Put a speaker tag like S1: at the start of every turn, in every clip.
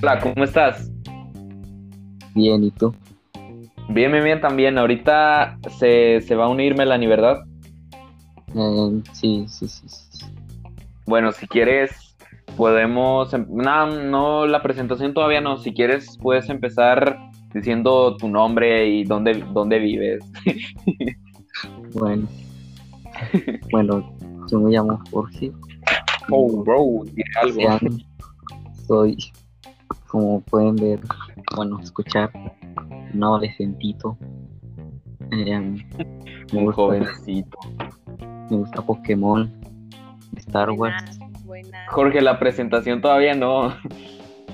S1: Hola, ¿cómo estás?
S2: Bien, ¿y tú?
S1: Bien, bien, bien también. Ahorita se, se va a unir Melanie, ¿verdad?
S2: Eh, sí, sí, sí, sí.
S1: Bueno, si quieres, podemos... em- No, no, la presentación todavía no. Si quieres, puedes empezar diciendo tu nombre y dónde, dónde vives.
S2: Bueno. bueno, yo me llamo Jorge.
S1: Oh, bro, dile algo.
S2: Soy, como pueden ver, bueno, escuchar, un adolescentito. Eh, me,
S1: Un
S2: gusta,
S1: jovencito.
S2: me gusta Pokémon, Star Wars.
S3: Buenas, buenas.
S1: Jorge, la presentación todavía no.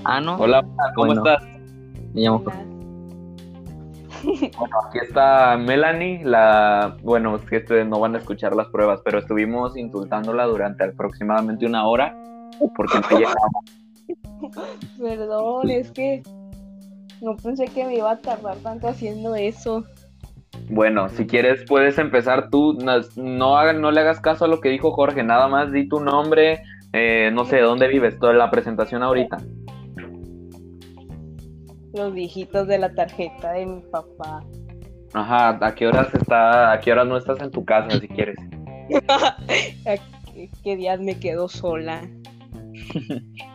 S2: Ah, no,
S1: Hola, ¿cómo
S2: Bueno.
S1: estás?
S2: me llamo Jorge.
S1: Bueno, aquí está Melanie, la, bueno, es que ustedes no van a escuchar las pruebas, pero estuvimos insultándola durante aproximadamente una hora porque no.
S3: Perdón, es que no pensé que me iba a tardar tanto haciendo eso.
S1: Bueno, si quieres puedes empezar tú, no, no, haga- no le hagas caso a lo que dijo Jorge, nada más di tu nombre, eh, no sé, dónde vives, toda la presentación ahorita.
S3: Los dígitos de la tarjeta de mi papá.
S1: Ajá, ¿a qué horas está, a qué horas no estás en tu casa si quieres?
S3: ¿A ¿Qué, qué días me quedo sola?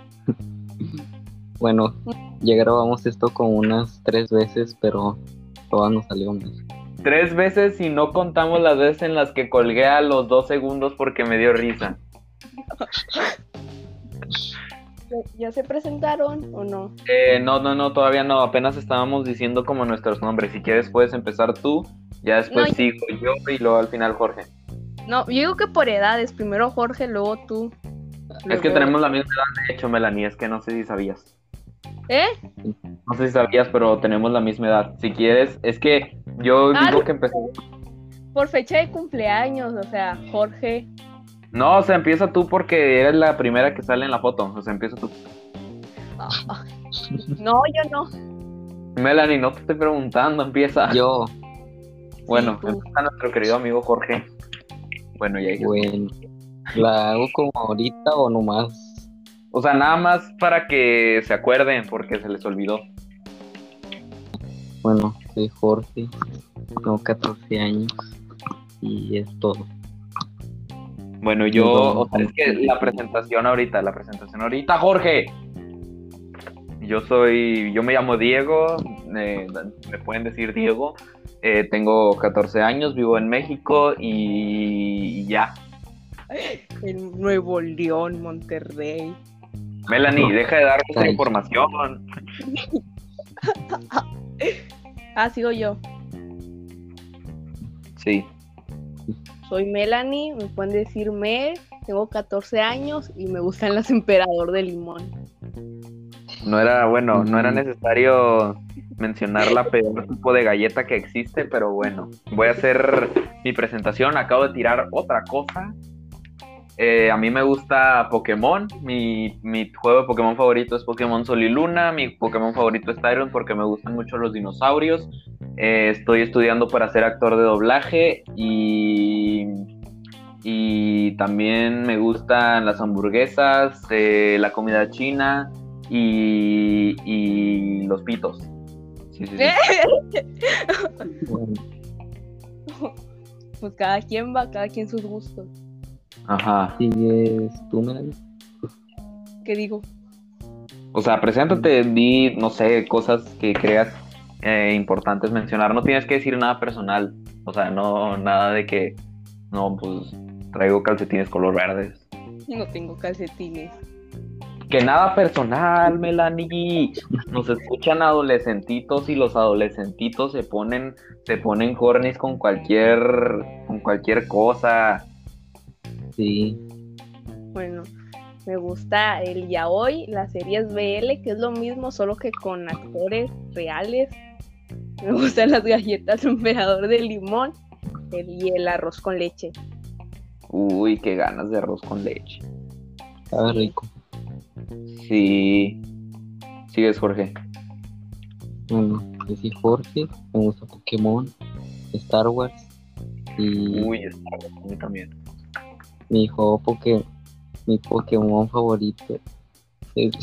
S2: Bueno, ya grabamos esto como unas tres veces, pero todas nos salió mal.
S1: Tres veces y no contamos las veces en las que colgué a los dos segundos porque me dio risa.
S3: ¿Ya, se presentaron o no?
S1: Eh, no, no, no, todavía no. Apenas estábamos diciendo como nuestros nombres. Si quieres, puedes empezar tú. Ya después
S3: No,
S1: sigo yo y luego al final Jorge.
S3: No, yo digo que por edades. Primero Jorge, luego tú.
S1: Es que tenemos la misma edad, de hecho, Melanie. Es que no sé si sabías.
S3: ¿Eh?
S1: No sé si sabías, pero tenemos la misma edad. Si quieres, es que yo
S3: Ah,
S1: digo que empecemos.
S3: Por fecha de cumpleaños, o sea, Jorge.
S1: No, o sea, empieza tú porque eres la primera que sale en la foto. O sea, empieza tú.
S3: Ah, No, yo no.
S1: Melanie, no te estoy preguntando, empieza.
S2: Yo,
S1: bueno, empieza nuestro querido amigo Jorge. Bueno, ya
S2: bueno, ¿la hago como ahorita o nomás?
S1: O sea, nada más para que se acuerden porque se les olvidó.
S2: Bueno, soy Jorge, tengo 14 años y es todo.
S1: Bueno, yo, o sea, es que la presentación ahorita, la presentación ahorita, Jorge. Yo soy, yo me llamo Diego, eh, me pueden decir Diego. eh, tengo 14 años, vivo en México y ya.
S3: En Nuevo León, Monterrey.
S1: Melanie, deja de dar esa información.
S3: Ah, sigo yo.
S1: Sí.
S3: Soy Melanie, me pueden decir Mel, tengo 14 años y me gustan las emperador de limón.
S1: No era, bueno, no era necesario mencionar la peor tipo de galleta que existe, pero bueno, voy a hacer mi presentación. Acabo de tirar otra cosa. Eh, a mí me gusta Pokémon. Mi, mi juego de Pokémon favorito es Pokémon Sol y Luna. Mi Pokémon favorito es Tyron porque me gustan mucho los dinosaurios. Eh, estoy estudiando para ser actor de doblaje y, y también me gustan las hamburguesas, eh, la comida china y, y los pitos. Sí, sí, sí.
S3: Pues cada quien va, cada quien sus gustos.
S1: Ajá.
S2: ¿sigues tú, Melanie?
S3: ¿Qué digo?
S1: O sea, preséntate, di, no sé, cosas que creas eh, importantes mencionar. No tienes que decir nada personal. O sea, no, nada de que, no, pues traigo calcetines color verdes.
S3: No tengo calcetines.
S1: Que nada personal, Melanie. Nos escuchan adolescentitos y los adolescentitos se ponen, se ponen cornis con cualquier, con cualquier cosa.
S2: Sí,
S3: Bueno, me gusta el yaoi, las series BL, que es lo mismo, solo que con actores reales. Me gustan las galletas emperador de limón el- y el arroz con leche.
S1: Uy, qué ganas de arroz con leche.
S2: sabe rico.
S1: Sí. Sigues, Jorge.
S2: Bueno, yo soy Jorge, me gusta Pokémon, Star Wars y
S1: Uy, a mí también.
S2: Mi juego Poké- mi Pokémon favorito es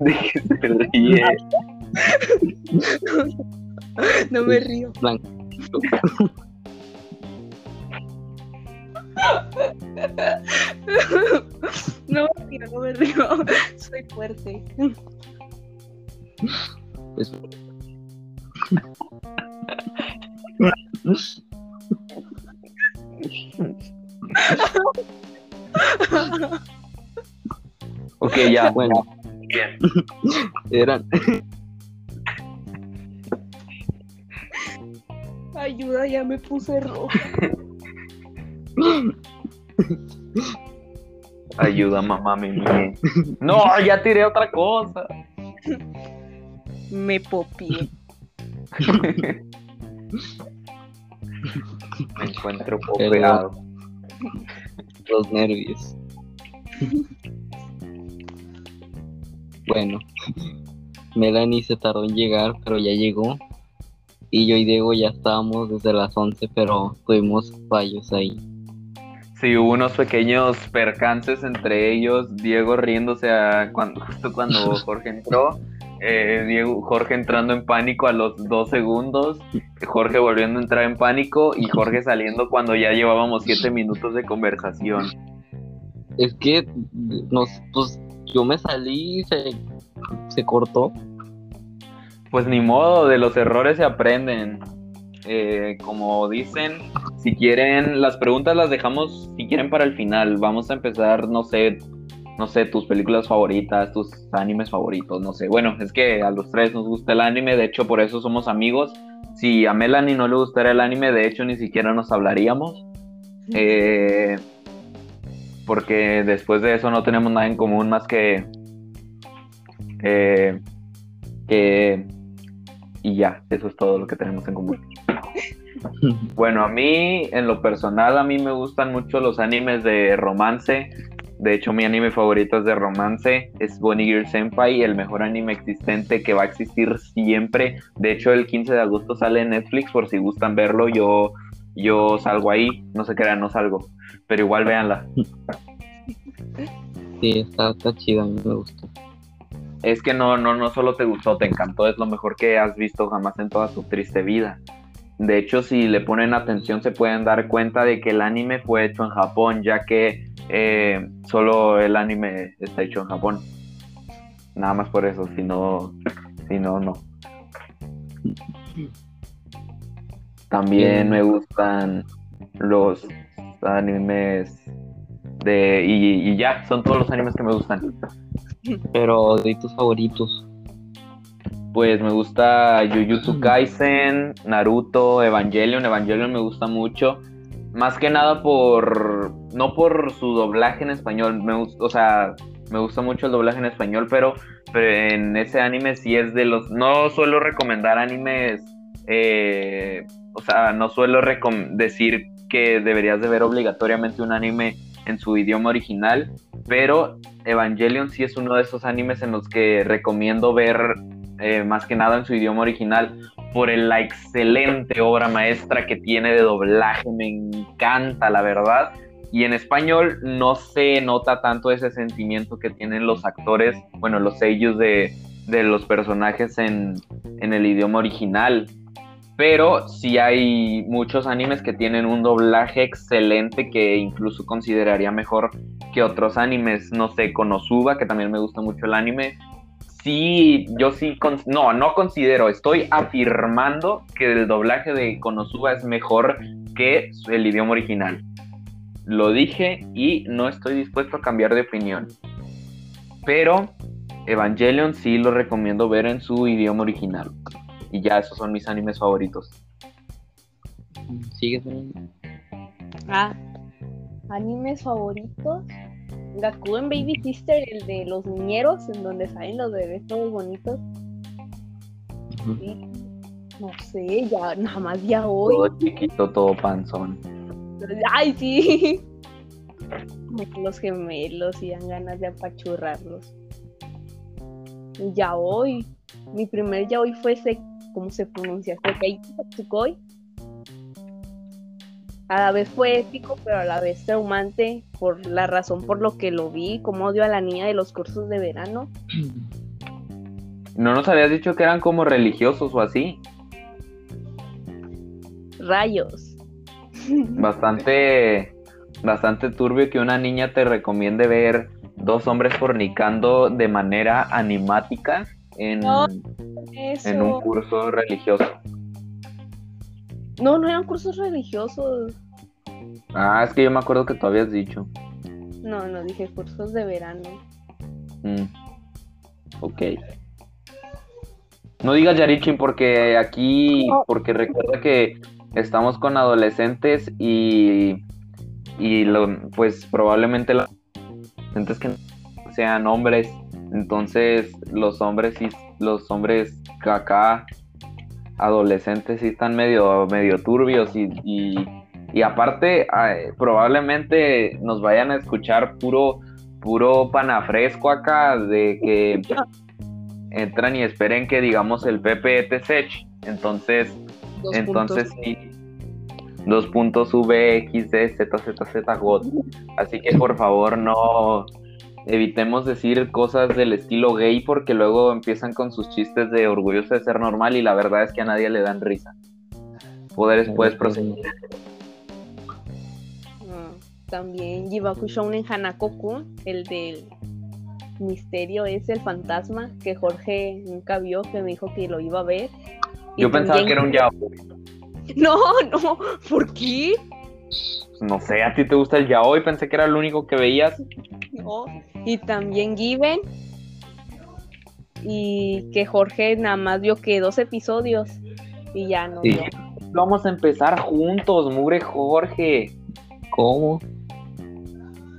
S1: ¿De qué se ríe?
S3: No me río.
S2: Blanco.
S3: No me río, no me río. Soy fuerte.
S2: Es-
S1: Ok, ya.
S2: Bueno,
S1: Bien.
S2: eran
S3: Ayuda, ya me puse roja.
S1: Ayuda, mamá, Mimi. No, ya tiré otra cosa.
S3: Me popié.
S1: Me encuentro popeado.
S2: los nervios. Bueno, Melanie se tardó en llegar, pero ya llegó. Y yo y Diego ya estábamos desde las 11, pero tuvimos fallos ahí.
S1: Sí, hubo unos pequeños percances entre ellos, Diego riéndose a cuando, justo cuando Jorge entró, eh, Diego, Jorge entrando en pánico a los dos segundos, Jorge volviendo a entrar en pánico y Jorge saliendo cuando ya llevábamos siete minutos de conversación.
S2: Es que nos, pues, yo me salí y se, se cortó.
S1: Pues ni modo, de los errores se aprenden. Eh, como dicen, si quieren, las preguntas las dejamos, si quieren, para el final. Vamos a empezar, no sé, no sé, tus películas favoritas, tus animes favoritos, no sé. Bueno, es que a los tres nos gusta el anime, de hecho, por eso somos amigos. Si a Melanie no le gustara el anime, de hecho, ni siquiera nos hablaríamos. Eh, porque después de eso no tenemos nada en común más que... eh, que y ya, eso es todo lo que tenemos en común. Bueno, a mí, en lo personal, a mí me gustan mucho los animes de romance. De hecho, mi anime favorito es de romance. Es Bonnie Girl Senpai, el mejor anime existente que va a existir siempre. De hecho, el 15 de agosto sale en Netflix, por si gustan verlo. Yo, yo salgo ahí. No se crean, no salgo. Pero igual véanla.
S2: Sí, está, está chido, a mí me gustó.
S1: Es que no, no, no solo te gustó, te encantó. Es lo mejor que has visto jamás en toda tu triste vida. De hecho, si le ponen atención, se pueden dar cuenta de que el anime fue hecho en Japón, ya que eh, solo el anime está hecho en Japón. Nada más por eso, si no, si no, no. También me gustan los animes de... Y, y ya, son todos los animes que me gustan.
S2: Pero de tus favoritos.
S1: Pues me gusta Jujutsu Kaisen, Naruto, Evangelion. Evangelion me gusta mucho. Más que nada por. No por su doblaje en español. Me gusta, o sea, me gusta mucho el doblaje en español, pero, pero en ese anime sí es de los. No suelo recomendar animes. eh, o sea, no suelo decir que deberías de ver obligatoriamente un anime en su idioma original. Pero Evangelion sí es uno de esos animes en los que recomiendo ver eh, más que nada en su idioma original por la excelente obra maestra que tiene de doblaje, me encanta la verdad. Y en español no se nota tanto ese sentimiento que tienen los actores, bueno, los sellos de, de los personajes en, en el idioma original. Pero sí hay muchos animes que tienen un doblaje excelente que incluso consideraría mejor que otros animes. No sé, Konosuba, que también me gusta mucho el anime, sí, yo sí, con- no, no considero, estoy afirmando que el doblaje de Konosuba es mejor que el idioma original. Lo dije y no estoy dispuesto a cambiar de opinión. Pero Evangelion sí lo recomiendo ver en su idioma original. Y ya, esos son mis animes favoritos.
S2: ¿Sigues?
S3: Ah, animes favoritos. Gakuen Baby Sister, el de los niñeros, en donde salen los bebés todos bonitos. Sí. No sé, ya, nada más ya hoy.
S1: Todo chiquito, todo panzón.
S3: Ay, sí. Los gemelos y dan ganas de apachurrarlos. Ya hoy. Mi primer ya hoy fue ese, ¿cómo se pronuncia? Sekei Satsukoi. A la vez fue épico, pero a la vez traumante por la razón por lo que lo vi, como odio a la niña de los cursos de verano.
S1: ¿No nos habías dicho que eran como religiosos o así?
S3: Rayos.
S1: Bastante, bastante turbio que una niña te recomiende ver dos hombres fornicando de manera animática en,
S3: No,
S1: en un curso religioso.
S3: No, no eran cursos religiosos.
S1: Ah, es que yo me acuerdo que tú habías dicho.
S3: No, no dije cursos de verano.
S1: Mm. Ok. No digas Yarichin porque aquí,
S3: No.
S1: porque recuerda que estamos con adolescentes y, y lo, pues probablemente los adolescentes que sean hombres, entonces los hombres sí, los hombres acá adolescentes sí están medio, medio turbios y, y, y aparte eh, probablemente nos vayan a escuchar puro puro panafresco acá de que entran y esperen que digamos el PPTSH. Entonces,
S3: Dos
S1: entonces
S3: puntos.
S1: sí. Dos puntos GOT. Así que por favor no evitemos decir cosas del estilo gay porque luego empiezan con sus chistes de orgulloso de ser normal y la verdad es que a nadie le dan risa. Poderes puedes proseguir.
S3: Ah, También Jibaku Shounen Hanakoku, el del misterio es el fantasma que Jorge nunca vio, que me dijo que lo iba a ver. Y
S1: Yo pensaba
S3: también-
S1: que era un yaoi.
S3: No, no, ¿por qué?
S1: No sé, a ti te gusta el yaoi, pensé que era el único que veías.
S3: No. Y también Given. Y que Jorge nada más vio que dos episodios y ya no
S2: Sí.
S1: Vamos a empezar juntos, mugre Jorge.
S2: ¿Cómo?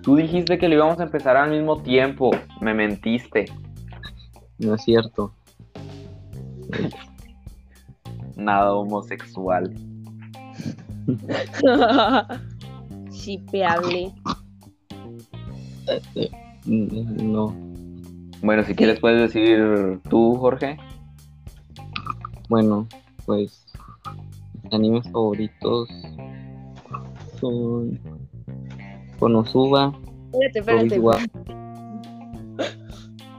S1: Tú dijiste que lo íbamos a empezar al mismo tiempo. Me mentiste.
S2: No es cierto.
S1: Nada homosexual.
S3: Shipeable.
S2: Eh, mm, No.
S1: Bueno, si quieres puedes decir tú, Jorge.
S2: Bueno, pues mis animes favoritos son Konosuba,
S3: Espérate, espérate.
S2: Obi-Wan,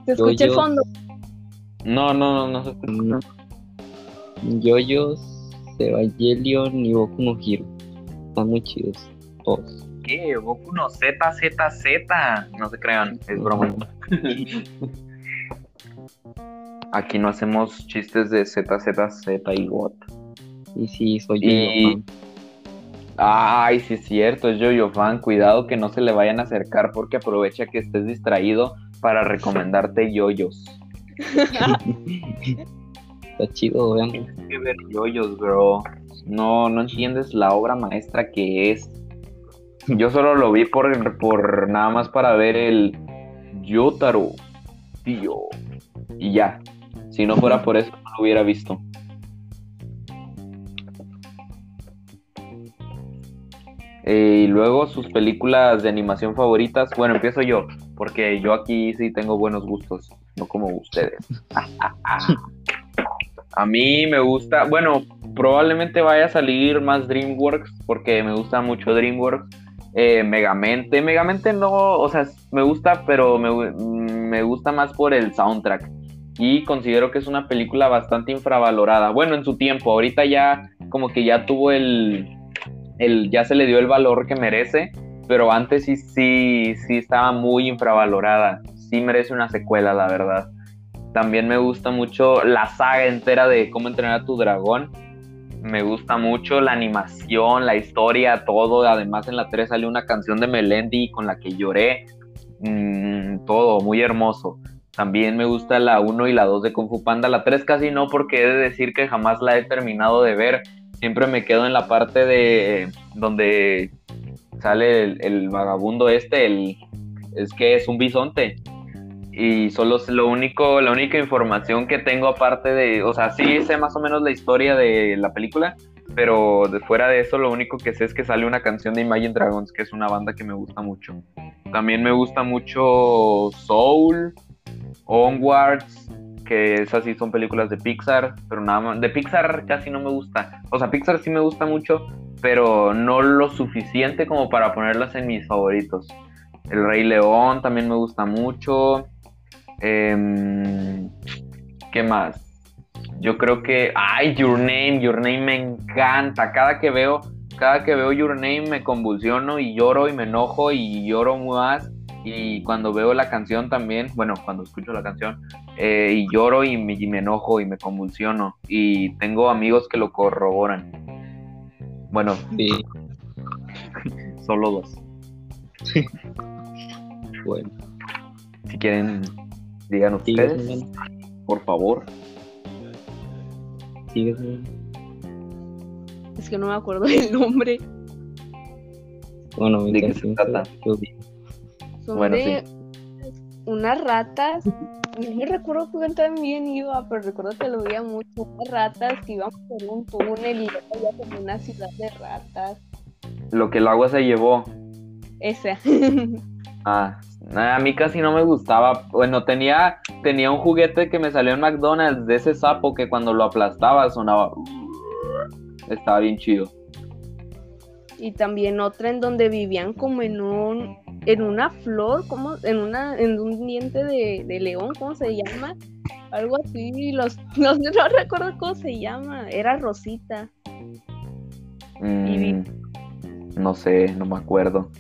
S3: Se escucha el fondo.
S1: No, no, no, no.
S2: Yoyos, Evangelion y Boku no Hero. Están muy chidos todos.
S1: ¿Qué? Goku no Z, Z, Z. No se crean, es broma. Aquí no hacemos chistes de Z, Z, Z y GOT.
S2: Y sí, soy
S1: Y-
S2: yo fan.
S1: Ay, sí es cierto, es Yo-Yo Fan. Cuidado que no se le vayan a acercar porque aprovecha que estés distraído para recomendarte yoyos.
S2: Está chido, vean.
S1: Tienes que ver yoyos, bro. No, no entiendes la obra maestra que es. Yo solo lo vi por, por nada más para ver el Yotaro, tío. Y ya. Si no fuera por eso, no lo hubiera visto. Eh, y luego sus películas de animación favoritas. Bueno, empiezo yo, porque yo aquí sí tengo buenos gustos, no como ustedes. A mí me gusta, bueno, probablemente vaya a salir más DreamWorks porque me gusta mucho DreamWorks. Eh, Megamente, Megamente no, o sea, me gusta, pero me, me gusta más por el soundtrack. Y considero que es una película bastante infravalorada. Bueno, en su tiempo, ahorita ya como que ya tuvo el, el ya se le dio el valor que merece, pero antes sí, sí, sí estaba muy infravalorada. Sí merece una secuela, la verdad. También me gusta mucho la saga entera de cómo entrenar a tu dragón. Me gusta mucho la animación, la historia, todo. Además, en la 3 salió una canción de Melendi con la que lloré. Mm, todo, muy hermoso. También me gusta la 1 y la 2 de Kung Panda. La 3 casi no, porque he de decir que jamás la he terminado de ver. Siempre me quedo en la parte de donde sale el, el vagabundo este, el, es que es un bisonte y solo es lo único, la única información que tengo aparte de, o sea, sí sé más o menos la historia de la película, pero de fuera de eso lo único que sé es que sale una canción de Imagine Dragons, que es una banda que me gusta mucho. También me gusta mucho Soul, Onwards, que esas sí son películas de Pixar, pero nada más. De Pixar casi no me gusta. O sea, Pixar sí me gusta mucho, pero no lo suficiente como para ponerlas en mis favoritos. El Rey León también me gusta mucho. Em, ¿Qué más? Yo creo que. ¡Ay, Your Name! Your Name me encanta. Cada que veo. Cada que veo Your Name me convulsiono y lloro y me enojo y lloro más. Y cuando veo la canción también, bueno, cuando escucho la canción, eh, y lloro y me, y me enojo y me convulsiono. Y tengo amigos que lo corroboran. Bueno,
S2: Sí,
S1: solo dos.
S2: bueno.
S1: Si quieren, digan ustedes, por favor.
S3: Es que no me acuerdo del nombre.
S2: Bueno, mi
S1: ¿De qué se trata?
S2: yo.
S3: Son
S1: Bueno,
S3: de unas ratas. No me recuerdo cuán bien iba, pero recuerdo que lo veía mucho. Unas ratas que iban por un túnel y había como una ciudad de ratas.
S1: Lo que el agua se llevó.
S3: Esa.
S1: Ah, a mí casi no me gustaba. Bueno, tenía, tenía un juguete que me salió en McDonald's de ese sapo que cuando lo aplastaba sonaba. Estaba bien chido.
S3: y también otra en donde vivían como en un en una flor, como en una en un diente de, de león, ¿cómo se llama? Algo así, los, los no recuerdo cómo se llama, era Rosita.
S1: Mm, no sé, no me acuerdo.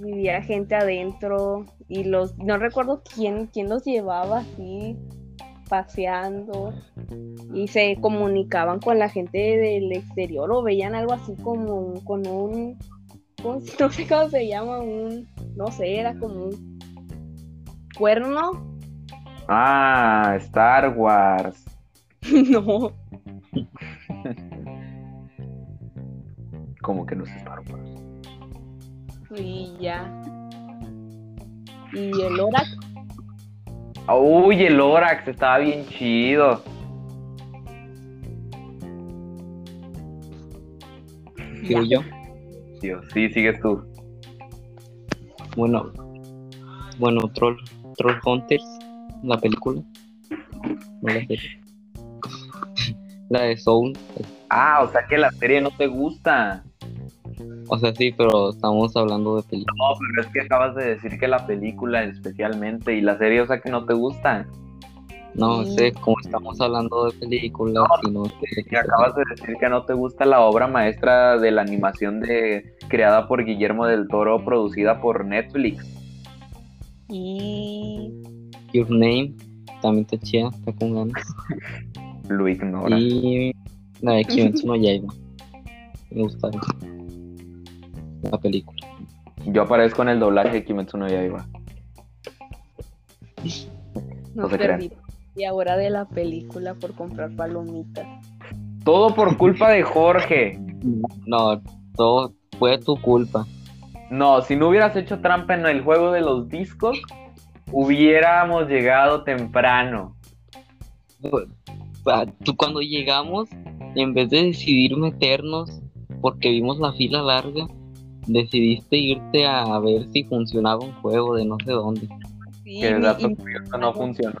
S3: Vivía gente adentro y los no recuerdo quién quién los llevaba así paseando y se comunicaban con la gente del exterior o veían algo así como con un ¿cómo se- no sé cómo se llama un no sé era como un cuerno
S1: Ah, Star Wars.
S3: no
S1: Como que no es Star Wars.
S3: Y ya y el Orac
S1: Uy, el Lorax estaba bien chido.
S2: Sigo yo.
S1: Sí, sigues tú.
S2: Bueno, bueno, Troll, Troll Hunters, la película. No la serie. La de Soul.
S1: Ah, o sea que la serie no te gusta.
S2: O sea, sí, pero estamos hablando de película.
S1: No, pero es que acabas de decir que la película especialmente y la serie, o sea que no te gusta.
S2: No
S3: Sí.
S2: sé, como estamos hablando de películas y no sé.
S1: Que acabas de decir que no te gusta la obra maestra de la animación de creada por Guillermo del Toro, producida por Netflix.
S3: y
S2: Your Name, también está chida, está con ganas.
S1: Lo ignora.
S2: Y la de Kimetsu no Yaiba. Me gusta la película.
S1: Yo aparezco en el doblaje de Kimetsu no Yaiba. No se crean.
S3: y ahora de la película por comprar palomitas
S1: Todo por culpa de Jorge.
S2: No, todo fue tu culpa.
S1: No, si no hubieras hecho trampa en el juego de los discos, hubiéramos llegado temprano.
S2: Tú cuando llegamos, en vez de decidir meternos porque vimos la fila larga, decidiste irte a ver si funcionaba un juego de no sé dónde.
S3: Sí,
S1: Que el dato
S3: y-
S1: curioso no funcionó.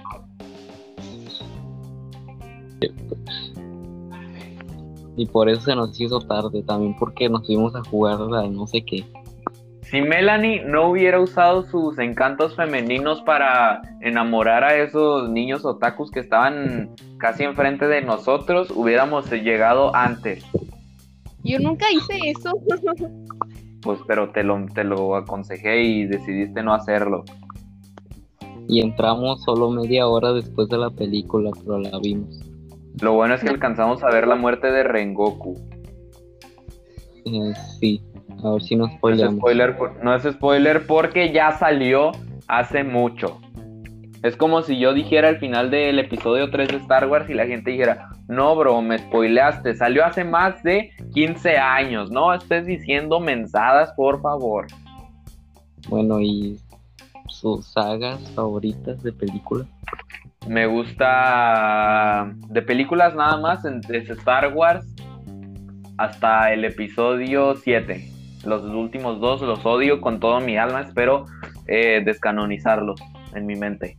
S2: Y por eso se nos hizo tarde, también porque nos fuimos a jugar a no sé qué.
S1: Si Melanie no hubiera usado sus encantos femeninos para enamorar a esos niños otakus que estaban casi enfrente de nosotros, hubiéramos llegado antes.
S3: yo nunca hice eso
S1: Pues, pero te lo, te lo aconsejé y decidiste no hacerlo.
S2: Y entramos solo media hora después de la película, pero la vimos.
S1: Lo bueno es que alcanzamos a ver la muerte de Rengoku.
S2: Eh, sí, a ver si nos
S1: No es, spoiler, por- no es spoiler porque ya salió hace mucho. Es como si yo dijera al final del episodio 3 de Star Wars y la gente dijera, no, bro, me spoileaste, salió hace más de 15 años, no estés diciendo mensadas, por favor.
S2: Bueno, y sus sagas favoritas de película.
S1: Me gusta de películas nada más, desde Star Wars hasta el episodio 7. Los últimos dos los odio con todo mi alma, espero eh, descanonizarlos en mi mente.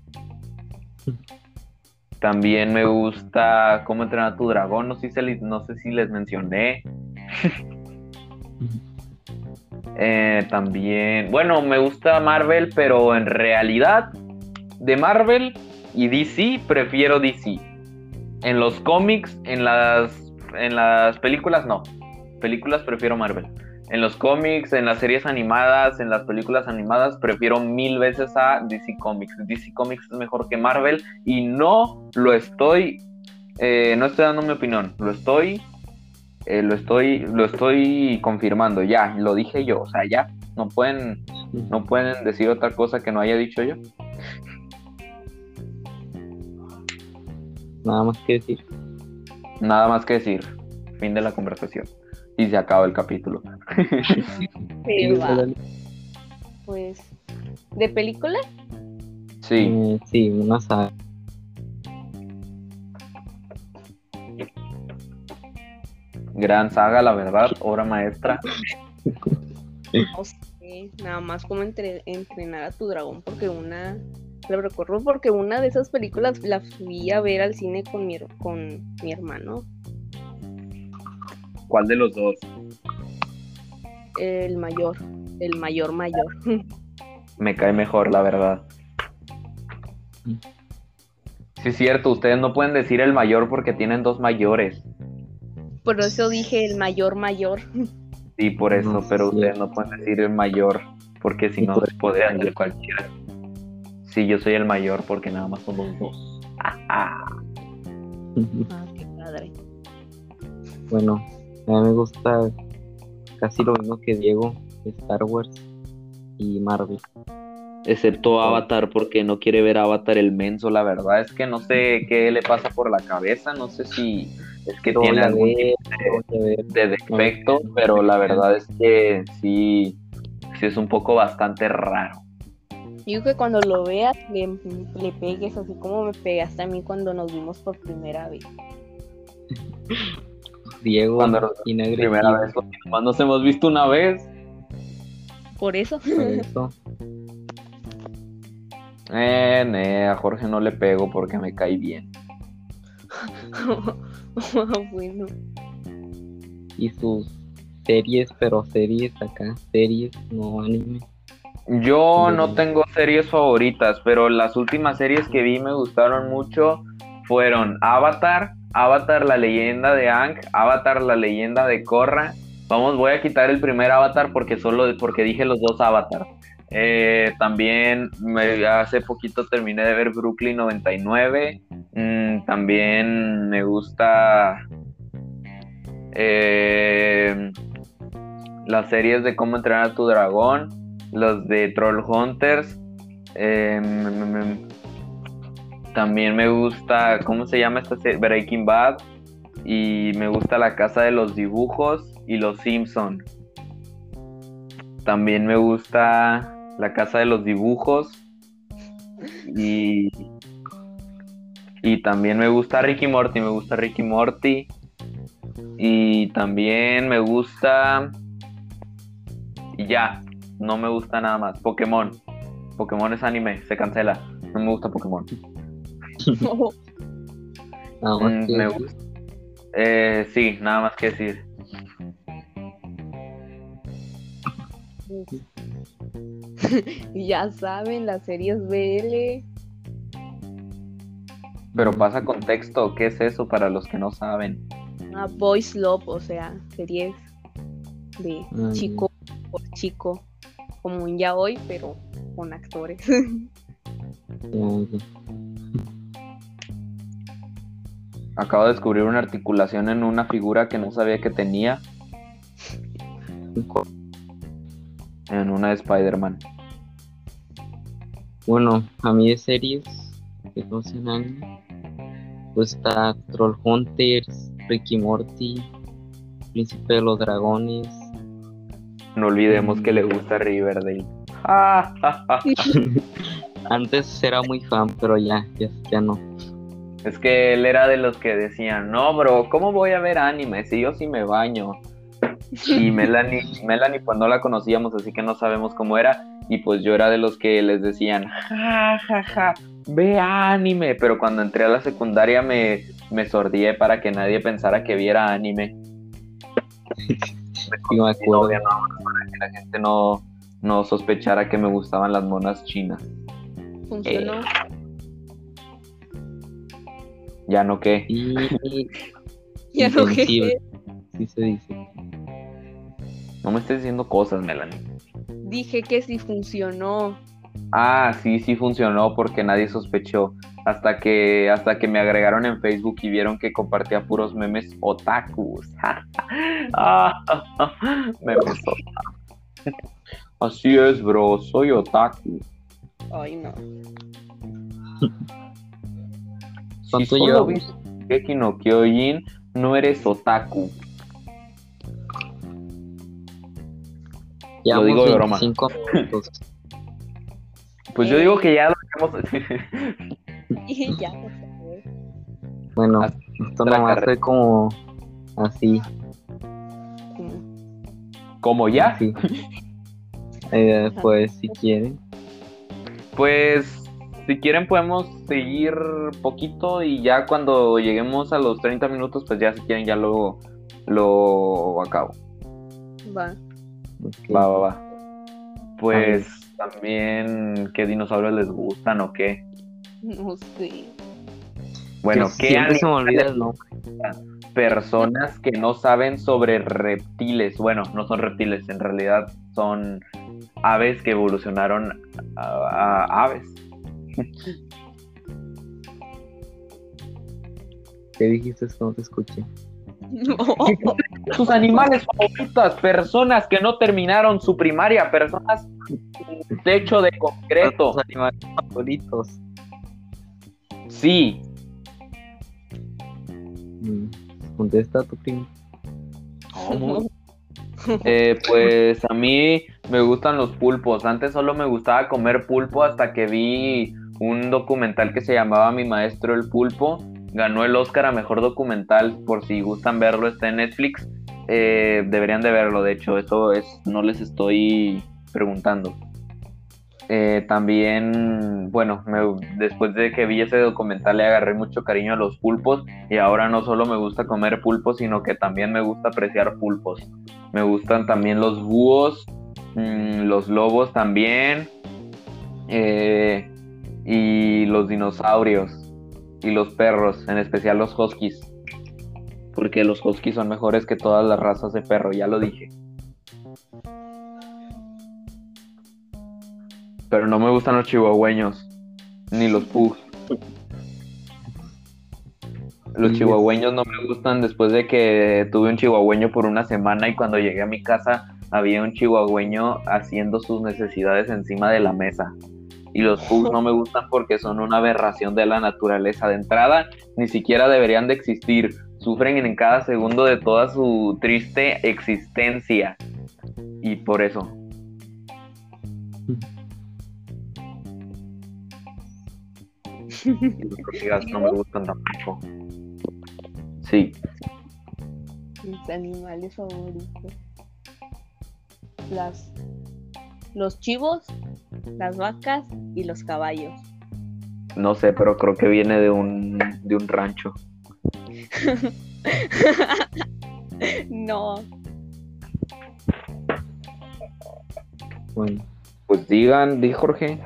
S1: También me gusta cómo entrenar a tu dragón. No sé si, les, no sé si les mencioné. Eh, también, bueno, me gusta Marvel, pero en realidad de Marvel y DC prefiero DC. En los cómics, en las, en las películas no. Películas prefiero Marvel. En los cómics, en las series animadas, en las películas animadas, prefiero mil veces a DC Comics. DC Comics es mejor que Marvel y no lo estoy, eh, no estoy dando mi opinión, lo estoy, eh, lo estoy, lo estoy confirmando. Ya, lo dije yo, o sea, ya no pueden, no pueden decir otra cosa que no haya dicho yo.
S2: Nada más que decir.
S1: Nada más que decir. Fin de la conversación y se acaba el capítulo.
S3: Pues, ¿de película?
S1: Sí.
S2: Eh, sí, una saga.
S1: Gran saga, la verdad, obra maestra.
S3: No sé, nada más como entrenar a tu dragón, porque una, lo recuerdo porque una de esas películas la fui a ver al cine con mi, con mi hermano.
S1: ¿Cuál de los dos?
S3: El mayor, el mayor mayor.
S1: Me cae mejor, la verdad. Sí, es cierto, ustedes no pueden decir el mayor porque tienen dos mayores.
S3: Por eso dije el mayor mayor.
S1: Sí, por eso, pero ustedes no pueden decir el mayor porque si no podrían ser cualquiera. Sí, yo soy el mayor porque nada más somos dos.
S3: ah, qué padre.
S2: Bueno, a mí me gusta casi lo mismo que Diego, Star Wars y Marvel.
S1: Excepto Avatar, porque no quiere ver Avatar el menso, la verdad es que no sé qué le pasa por la cabeza, no sé si es que tiene algún tipo de, defecto, pero la verdad es que sí, sí es un poco bastante raro.
S3: Yo que cuando lo veas le, le pegues así como me pegaste a mí cuando nos vimos por primera vez.
S2: Diego
S1: cuando nos primera vez, cuando nos hemos visto una vez.
S3: Por eso.
S2: Por eso.
S1: Eh, a Jorge no le pego porque me cae bien.
S3: bueno.
S2: Y sus series, pero series acá, series, no anime.
S1: Yo no tengo series favoritas, pero las últimas series que vi me gustaron mucho fueron Avatar, Avatar la leyenda de Ang, Avatar la leyenda de Korra. Vamos, voy a quitar el primer Avatar porque solo porque dije los dos Avatar. Eh, también me, hace poquito terminé de ver Brooklyn 99. Mm, también me gusta eh, las series de cómo entrenar a tu dragón, los de Troll Hunters. Eh, también me gusta, ¿cómo se llama esta serie? Breaking Bad. Y me gusta La Casa de los Dibujos y Los Simpson. También me gusta La Casa de los Dibujos. Y, y también me gusta Ricky Morty. Me gusta Ricky Morty. Y también me gusta... Ya, no me gusta nada más. Pokémon. Pokémon es anime, se cancela. No me gusta Pokémon.
S2: Nada más
S1: Mm, me gusta. Eh, sí, nada más que decir.
S3: ya saben, las series BL.
S1: Pero pasa contexto, ¿qué es eso para los que no saben?
S3: Ah, Boys Love, o sea, series de
S2: Ah,
S3: chico por chico, como un ya hoy, pero con actores.
S1: Acabo de descubrir una articulación en una figura que no sabía que tenía en una de Spider-Man.
S2: Bueno, a mí de series que no sean anime, pues está Troll Hunters, Ricky Morty, Príncipe de los Dragones.
S1: No olvidemos que le gusta Riverdale.
S2: Antes era muy fan, pero ya, ya, ya no.
S1: Es que él era de los que decían, no, bro, ¿cómo voy a ver anime si yo sí me baño? Y Melanie, Melanie pues no la conocíamos, así que no sabemos cómo era. Y pues yo era de los que les decían, ja, ja, ja, ve anime. Pero cuando entré a la secundaria me, me sordié para que nadie pensara que viera anime.
S2: Sí, me acuerdo.
S1: novia, no, para que la gente no, no sospechara que me gustaban las monas chinas.
S3: Funcionó.
S1: Eh. Ya no qué.
S2: Y
S3: ya no que
S2: intensiva, sí se dice.
S1: No me estés diciendo cosas, Melanie.
S3: dije que sí funcionó.
S1: Ah, sí, sí funcionó porque nadie sospechó. Hasta que, hasta que me agregaron en Facebook y vieron que compartía puros memes otakus. Ah, memes otaku. Así es, bro, soy otaku.
S3: Ay, no.
S2: ¿Cuánto
S1: si solo viste Shingeki no Kyojin, no eres otaku.
S2: Llevamos
S1: digo de broma.
S2: 25 minutos.
S1: Pues yo digo que ya lo dejamos.
S3: Y ya, por favor.
S2: Bueno, esto nomás fue como así,
S3: Como-
S1: ya,
S2: así. Eh, pues si quieren.
S1: pues si quieren podemos seguir poquito y ya cuando lleguemos a los 30 minutos, pues ya si quieren ya lo, lo acabo.
S3: Va.
S1: Va, va, va. Pues también, ¿qué dinosaurios les gustan o qué?
S3: No sé.
S1: Bueno,
S2: Que
S1: ¿qué
S2: se me olvida
S1: animales
S2: el nombre.
S1: personas que no saben sobre reptiles? Bueno, no son reptiles, en realidad son aves que evolucionaron a, a aves.
S2: ¿Qué dijiste? Es que no te escuché.
S3: No.
S1: Sus animales favoritos, personas que no terminaron su primaria, personas con techo de concreto.
S2: Tus animales favoritos.
S1: Sí,
S2: Mm, Contesta tu primo.
S1: Eh, pues a mí me gustan los pulpos. Antes solo me gustaba comer pulpo hasta que vi un documental que se llamaba Mi Maestro el Pulpo. Ganó el Oscar a Mejor Documental. Por si gustan verlo, está en Netflix. Eh, deberían de verlo, de hecho, eso es, no les estoy preguntando. Eh, también, bueno, me- después de que vi ese documental le agarré mucho cariño a los pulpos y ahora no solo me gusta comer pulpos, sino que también me gusta apreciar pulpos. Me gustan también los búhos, mm, los lobos también, eh, y los dinosaurios, y los perros, en especial los huskies. Porque los huskies son mejores que todas las razas de perro, ya lo dije. Pero no me gustan los chihuahueños, ni los pugs. Los chihuahueños no me gustan después de que tuve un chihuahueño por una semana y cuando llegué a mi casa había un chihuahueño haciendo sus necesidades encima de la mesa. Y los pugs no me gustan porque son una aberración de la naturaleza. De entrada, ni siquiera deberían de existir. Sufren en cada segundo de toda su triste existencia. Y por eso. Los no me gustan tampoco. Sí.
S3: Mis animales favoritos. Las, los chivos, las vacas y los caballos.
S1: No sé, pero creo que viene de un, de un rancho.
S3: No,
S2: Bueno,
S1: Pues digan, di Jorge.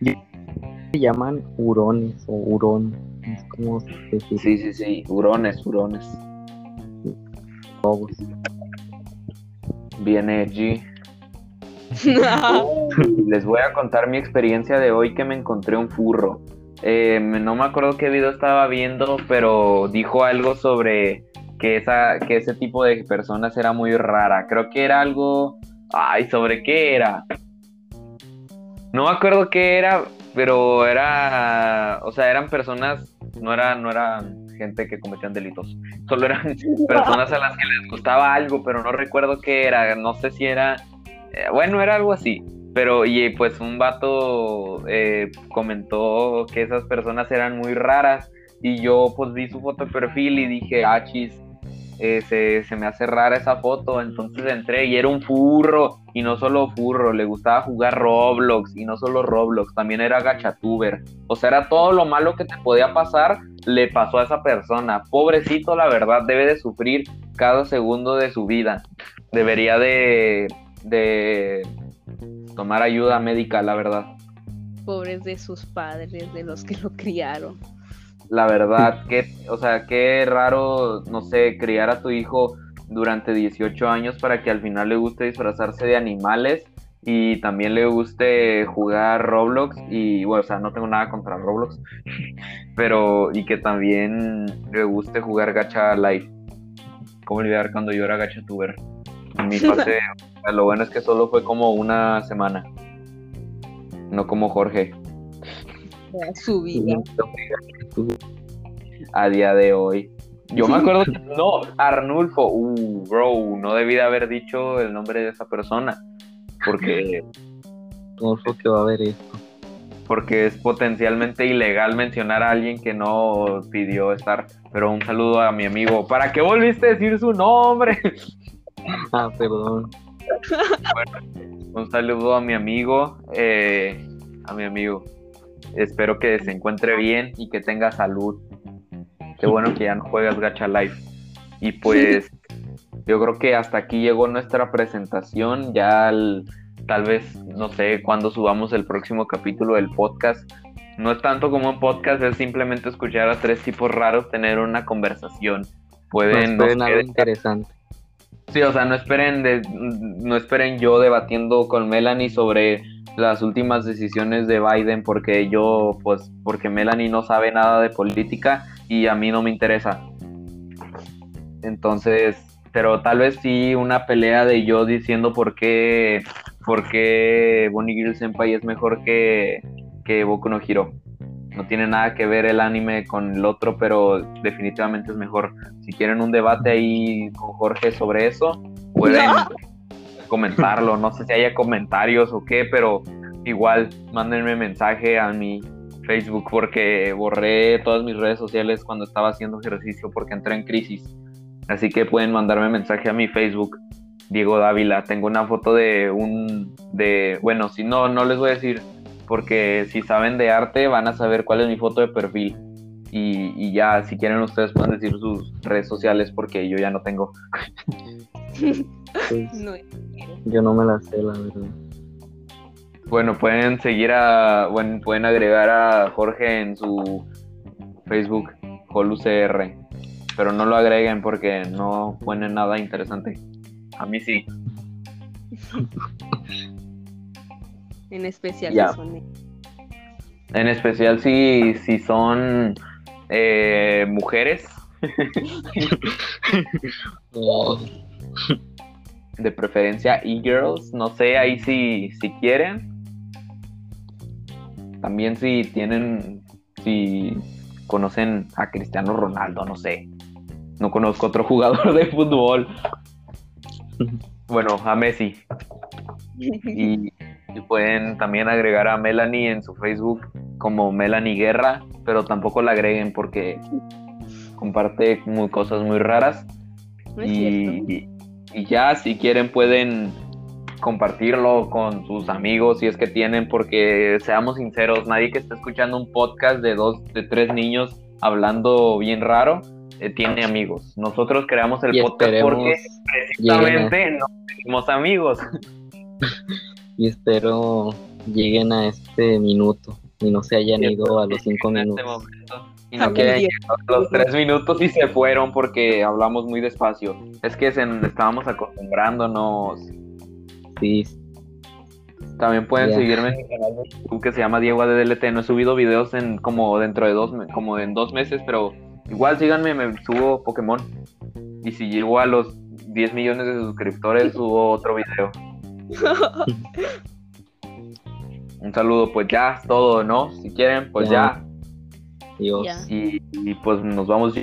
S2: se llaman hurones o hurón. Es como
S1: Sí, sí, sí. Hurones, hurones.
S2: lobos.
S1: Viene G. Les voy a contar mi experiencia de hoy que me encontré un furro. Eh, no me acuerdo qué video estaba viendo, pero dijo algo sobre que, esa, que ese tipo de personas era muy rara. Creo que era algo... Ay, ¿sobre qué era? No me acuerdo qué era, pero era... O sea, eran personas... No, era, no eran gente que cometían delitos. Solo eran personas a las que les gustaba algo, pero no recuerdo qué era. No sé si era... eh, bueno, era algo así. Pero, y pues un vato eh, comentó que esas personas eran muy raras. Y yo pues vi su foto de perfil y dije, ah, chis, eh, se, se me hace rara esa foto, entonces entré y era un furro, y no solo furro, le gustaba jugar Roblox, y no solo Roblox, también era gachatuber, o sea, era todo lo malo que te podía pasar, le pasó a esa persona, pobrecito, la verdad, debe de sufrir cada segundo de su vida, debería de, de tomar ayuda médica, la verdad.
S3: Pobres de sus padres, de los que lo criaron.
S1: La verdad, que, o sea, qué raro, no sé, criar a tu hijo durante 18 años para que al final le guste disfrazarse de animales y también le guste jugar Roblox y, bueno, o sea, no tengo nada contra Roblox, pero y que también le guste jugar Gacha Live. ¿Cómo olvidar cuando yo era Gacha Tuber? Mi lo bueno es que solo fue como una semana, no como Jorge.
S3: Su vida.
S1: A día de hoy. Yo me acuerdo que no, Arnulfo, uh, bro, no debí de haber dicho el nombre de esa persona. Porque.
S2: Arnulfo que va a ver esto.
S1: Porque es potencialmente ilegal mencionar a alguien que no pidió estar. Pero un saludo a mi amigo. ¿Para qué volviste a decir su nombre?
S2: Ah, perdón.
S1: Un saludo a mi amigo. eh, a mi amigo. Espero que se encuentre bien y que tenga salud. Qué bueno que ya no juegas Gacha Life. Y pues yo creo que hasta aquí llegó nuestra presentación. Ya al- tal vez, no sé, cuando subamos el próximo capítulo del podcast. No es tanto como un podcast, es simplemente escuchar a tres tipos raros tener una conversación. Pueden, no
S2: esperen
S1: sé,
S2: algo interesante.
S1: Sí, o sea, no esperen de, no esperen yo debatiendo con Melanie sobre las últimas decisiones de Biden porque yo, pues, porque Melanie no sabe nada de política y a mí no me interesa. Entonces, pero tal vez sí una pelea de yo diciendo por qué, por qué Bonnie Girl Senpai es mejor que, que Boku no Hero. No tiene nada que ver el anime con el otro, pero definitivamente es mejor. Si quieren un debate ahí con Jorge sobre eso, pueden comentarlo. No sé si haya comentarios o qué, pero igual mándenme mensaje a mi Facebook porque borré todas mis redes sociales cuando estaba haciendo ejercicio porque entré en crisis. Así que pueden mandarme mensaje a mi Facebook. Diego Dávila, tengo una foto de un de bueno, si no no les voy a decir porque si saben de arte van a saber cuál es mi foto de perfil. Y, y ya, si quieren ustedes pueden decir sus redes sociales porque yo ya no tengo.
S2: Pues,
S3: No,
S2: yo no me la sé, la verdad.
S1: Bueno, pueden seguir a, bueno, pueden agregar a Jorge en su Facebook, JoluCR, pero no lo agreguen porque no pone nada interesante. A mí sí.
S3: en especial si son
S1: En especial si, si son eh, mujeres,
S2: Oh,
S1: de preferencia e-girls, no sé, ahí si, si quieren. También si tienen, si conocen a Cristiano Ronaldo, no sé. No conozco otro jugador de fútbol. Bueno, a Messi. Y, y pueden también agregar a Melanie en su Facebook como Melanie Guerra, pero tampoco la agreguen porque comparte muy, cosas muy raras.
S3: No.
S1: Y, y ya, si quieren, pueden compartirlo con sus amigos si es que tienen, porque seamos sinceros, nadie que esté escuchando un podcast de dos, de tres niños hablando bien raro, eh, tiene amigos. Nosotros creamos el
S2: y
S1: podcast porque precisamente no tenemos amigos.
S2: y espero lleguen a este minuto y no se hayan
S1: Sí,
S2: ido a los cinco
S1: en
S2: minutos.
S1: este momento. Y
S3: A
S1: no que
S3: los
S1: tres minutos y se fueron porque hablamos muy despacio. Es que se, estábamos acostumbrándonos.
S2: Sí,
S1: También pueden seguirme en mi canal de YouTube que se llama Diego ADLT. No he subido videos en como dentro de dos, como en dos meses, pero igual síganme, me subo Pokémon. Y si llego a los 10 millones de suscriptores, subo otro video. Un saludo, pues ya es todo, ¿no? Si quieren, pues
S2: Ya.
S1: ya.
S2: Dios.
S3: Ya.
S1: Y, y pues nos vamos